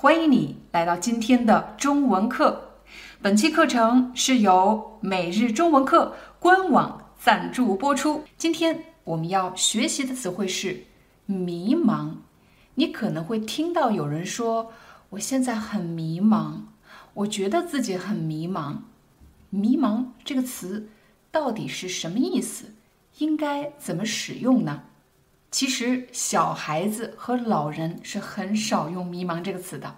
欢迎你来到今天的中文课。本期课程是由每日中文课官网赞助播出。今天我们要学习的词汇是“迷茫”。你可能会听到有人说：“我现在很迷茫，我觉得自己很迷茫。”“迷茫”这个词到底是什么意思？应该怎么使用呢？其实，小孩子和老人是很少用“迷茫”这个词的。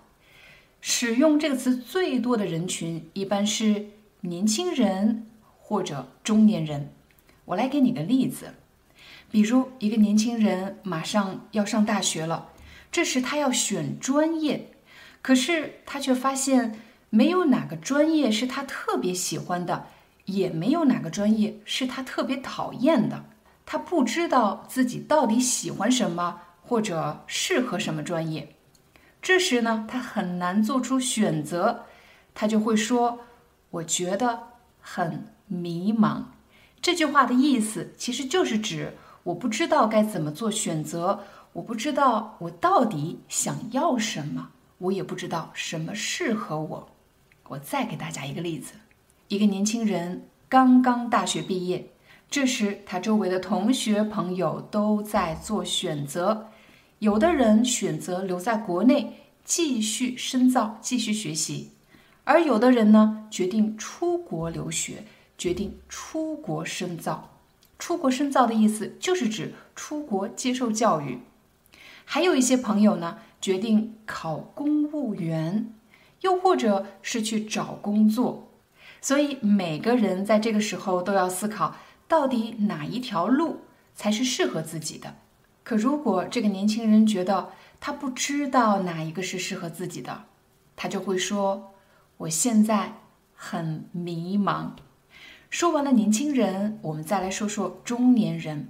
使用这个词最多的人群一般是年轻人或者中年人。我来给你个例子，比如一个年轻人马上要上大学了，这时他要选专业，可是他却发现没有哪个专业是他特别喜欢的，也没有哪个专业是他特别讨厌的。他不知道自己到底喜欢什么，或者适合什么专业。这时呢，他很难做出选择，他就会说：“我觉得很迷茫。”这句话的意思其实就是指我不知道该怎么做选择，我不知道我到底想要什么，我也不知道什么适合我。我再给大家一个例子：一个年轻人刚刚大学毕业。这时，他周围的同学朋友都在做选择，有的人选择留在国内继续深造、继续学习，而有的人呢，决定出国留学，决定出国深造。出国深造的意思就是指出国接受教育。还有一些朋友呢，决定考公务员，又或者是去找工作。所以，每个人在这个时候都要思考。到底哪一条路才是适合自己的？可如果这个年轻人觉得他不知道哪一个是适合自己的，他就会说：“我现在很迷茫。”说完了年轻人，我们再来说说中年人。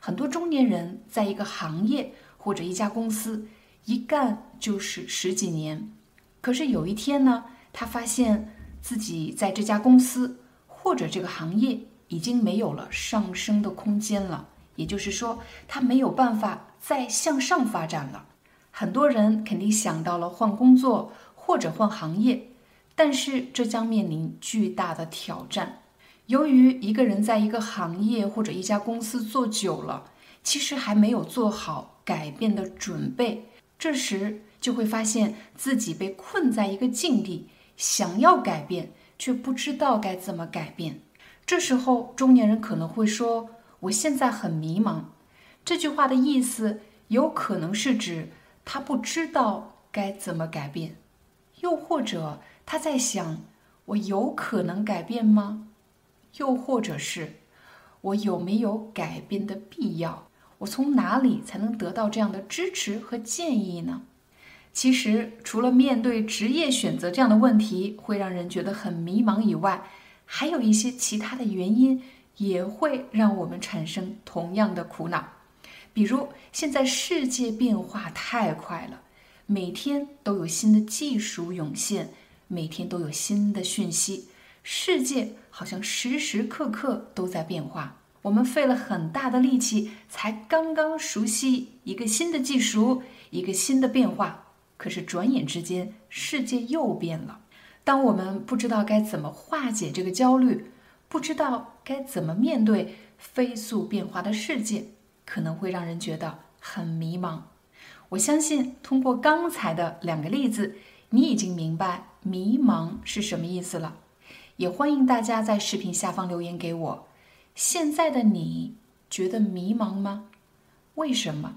很多中年人在一个行业或者一家公司一干就是十几年，可是有一天呢，他发现自己在这家公司或者这个行业。已经没有了上升的空间了，也就是说，他没有办法再向上发展了。很多人肯定想到了换工作或者换行业，但是这将面临巨大的挑战。由于一个人在一个行业或者一家公司做久了，其实还没有做好改变的准备，这时就会发现自己被困在一个境地，想要改变却不知道该怎么改变。这时候，中年人可能会说：“我现在很迷茫。”这句话的意思有可能是指他不知道该怎么改变，又或者他在想：“我有可能改变吗？”又或者是“我有没有改变的必要？我从哪里才能得到这样的支持和建议呢？”其实，除了面对职业选择这样的问题会让人觉得很迷茫以外，还有一些其他的原因也会让我们产生同样的苦恼，比如现在世界变化太快了，每天都有新的技术涌现，每天都有新的讯息，世界好像时时刻刻都在变化。我们费了很大的力气，才刚刚熟悉一个新的技术，一个新的变化，可是转眼之间，世界又变了。当我们不知道该怎么化解这个焦虑，不知道该怎么面对飞速变化的世界，可能会让人觉得很迷茫。我相信通过刚才的两个例子，你已经明白“迷茫”是什么意思了。也欢迎大家在视频下方留言给我。现在的你觉得迷茫吗？为什么？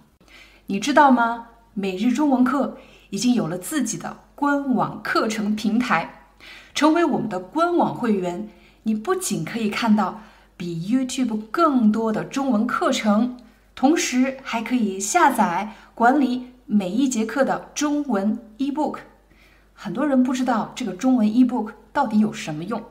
你知道吗？每日中文课已经有了自己的。官网课程平台，成为我们的官网会员，你不仅可以看到比 YouTube 更多的中文课程，同时还可以下载管理每一节课的中文 eBook。很多人不知道这个中文 ebook 到底有什么用。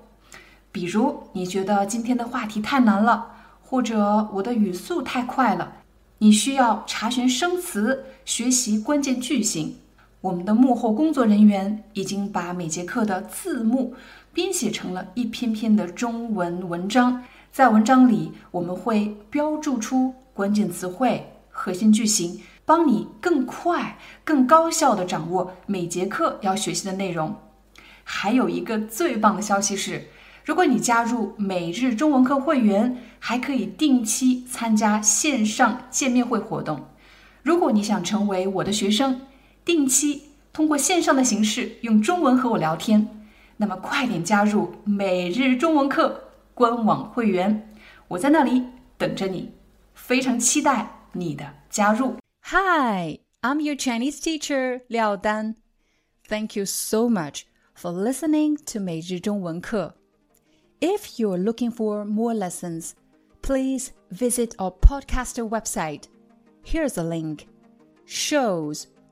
比如，你觉得今天的话题太难了，或者我的语速太快了，你需要查询生词、学习关键句型。我们的幕后工作人员已经把每节课的字幕编写成了一篇篇的中文文章，在文章里我们会标注出关键词汇、核心句型，帮你更快、更高效地掌握每节课要学习的内容。还有一个最棒的消息是。如果你加入每日中文课会员，还可以定期参加线上见面会活动。如果你想成为我的学生，定期通过线上的形式用中文和我聊天，那么快点加入每日中文课官网会员，我在那里等着你，非常期待你的加入。Hi, I'm your Chinese teacher Liao Dan. Thank you so much for listening to 每日中文课。If you're looking for more lessons, please visit our podcaster website. Here's a link